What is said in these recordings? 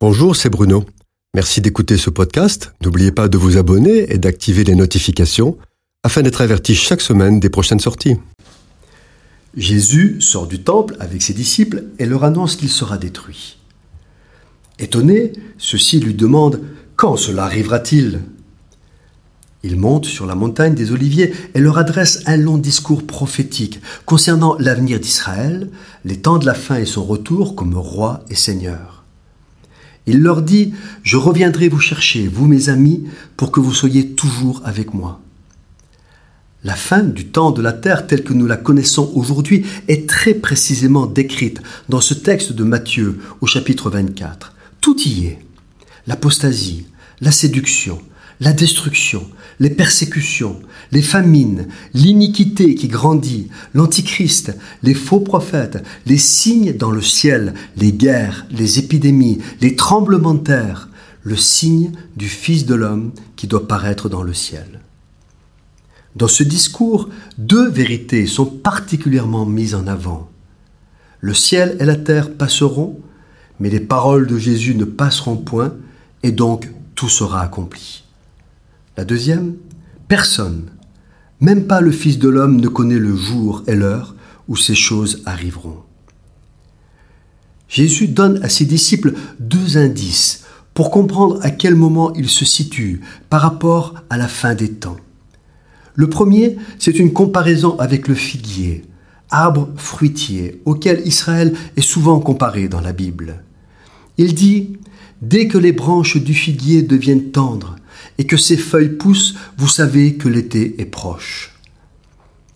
Bonjour, c'est Bruno. Merci d'écouter ce podcast. N'oubliez pas de vous abonner et d'activer les notifications afin d'être averti chaque semaine des prochaines sorties. Jésus sort du temple avec ses disciples et leur annonce qu'il sera détruit. Étonnés, ceux-ci lui demandent Quand cela arrivera-t-il? Il monte sur la montagne des Oliviers et leur adresse un long discours prophétique concernant l'avenir d'Israël, les temps de la fin et son retour comme roi et seigneur. Il leur dit, Je reviendrai vous chercher, vous mes amis, pour que vous soyez toujours avec moi. La fin du temps de la terre telle que nous la connaissons aujourd'hui est très précisément décrite dans ce texte de Matthieu au chapitre 24. Tout y est. L'apostasie, la séduction, la destruction, les persécutions, les famines, l'iniquité qui grandit, l'antichrist, les faux prophètes, les signes dans le ciel, les guerres, les épidémies, les tremblements de terre, le signe du Fils de l'homme qui doit paraître dans le ciel. Dans ce discours, deux vérités sont particulièrement mises en avant. Le ciel et la terre passeront, mais les paroles de Jésus ne passeront point, et donc tout sera accompli. La deuxième, personne, même pas le Fils de l'homme ne connaît le jour et l'heure où ces choses arriveront. Jésus donne à ses disciples deux indices pour comprendre à quel moment il se situe par rapport à la fin des temps. Le premier, c'est une comparaison avec le figuier, arbre fruitier auquel Israël est souvent comparé dans la Bible. Il dit, Dès que les branches du figuier deviennent tendres et que ses feuilles poussent, vous savez que l'été est proche.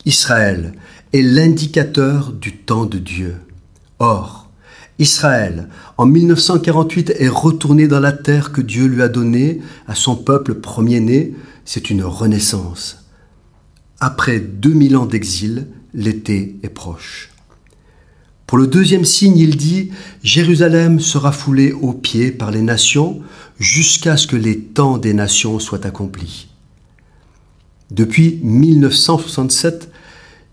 Israël est l'indicateur du temps de Dieu. Or, Israël, en 1948, est retourné dans la terre que Dieu lui a donnée à son peuple premier-né. C'est une renaissance. Après 2000 ans d'exil, l'été est proche. Pour le deuxième signe, il dit Jérusalem sera foulée aux pieds par les nations jusqu'à ce que les temps des nations soient accomplis. Depuis 1967,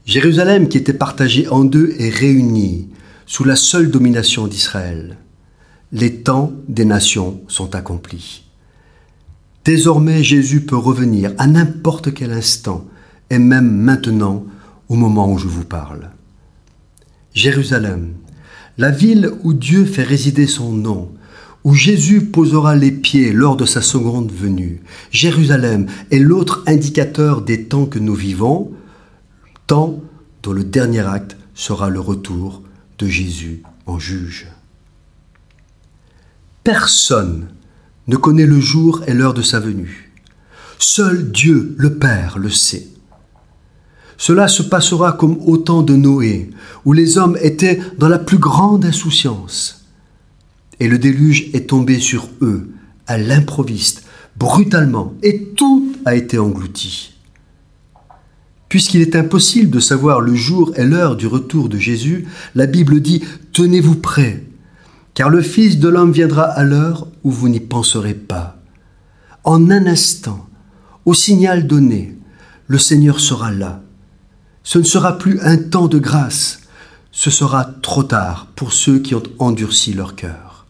Jérusalem, qui était partagée en deux, est réunie sous la seule domination d'Israël. Les temps des nations sont accomplis. Désormais, Jésus peut revenir à n'importe quel instant, et même maintenant, au moment où je vous parle. Jérusalem, la ville où Dieu fait résider son nom, où Jésus posera les pieds lors de sa seconde venue. Jérusalem est l'autre indicateur des temps que nous vivons, temps dont le dernier acte sera le retour de Jésus en juge. Personne ne connaît le jour et l'heure de sa venue. Seul Dieu, le Père, le sait. Cela se passera comme au temps de Noé, où les hommes étaient dans la plus grande insouciance. Et le déluge est tombé sur eux, à l'improviste, brutalement, et tout a été englouti. Puisqu'il est impossible de savoir le jour et l'heure du retour de Jésus, la Bible dit Tenez-vous prêts, car le Fils de l'homme viendra à l'heure où vous n'y penserez pas. En un instant, au signal donné, le Seigneur sera là ce ne sera plus un temps de grâce, ce sera trop tard pour ceux qui ont endurci leur cœur.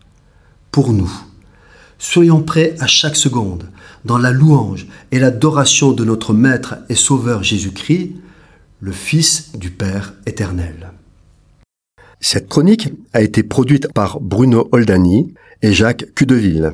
Pour nous, soyons prêts à chaque seconde dans la louange et l'adoration de notre Maître et Sauveur Jésus-Christ, le Fils du Père éternel. Cette chronique a été produite par Bruno Oldani et Jacques Cudeville.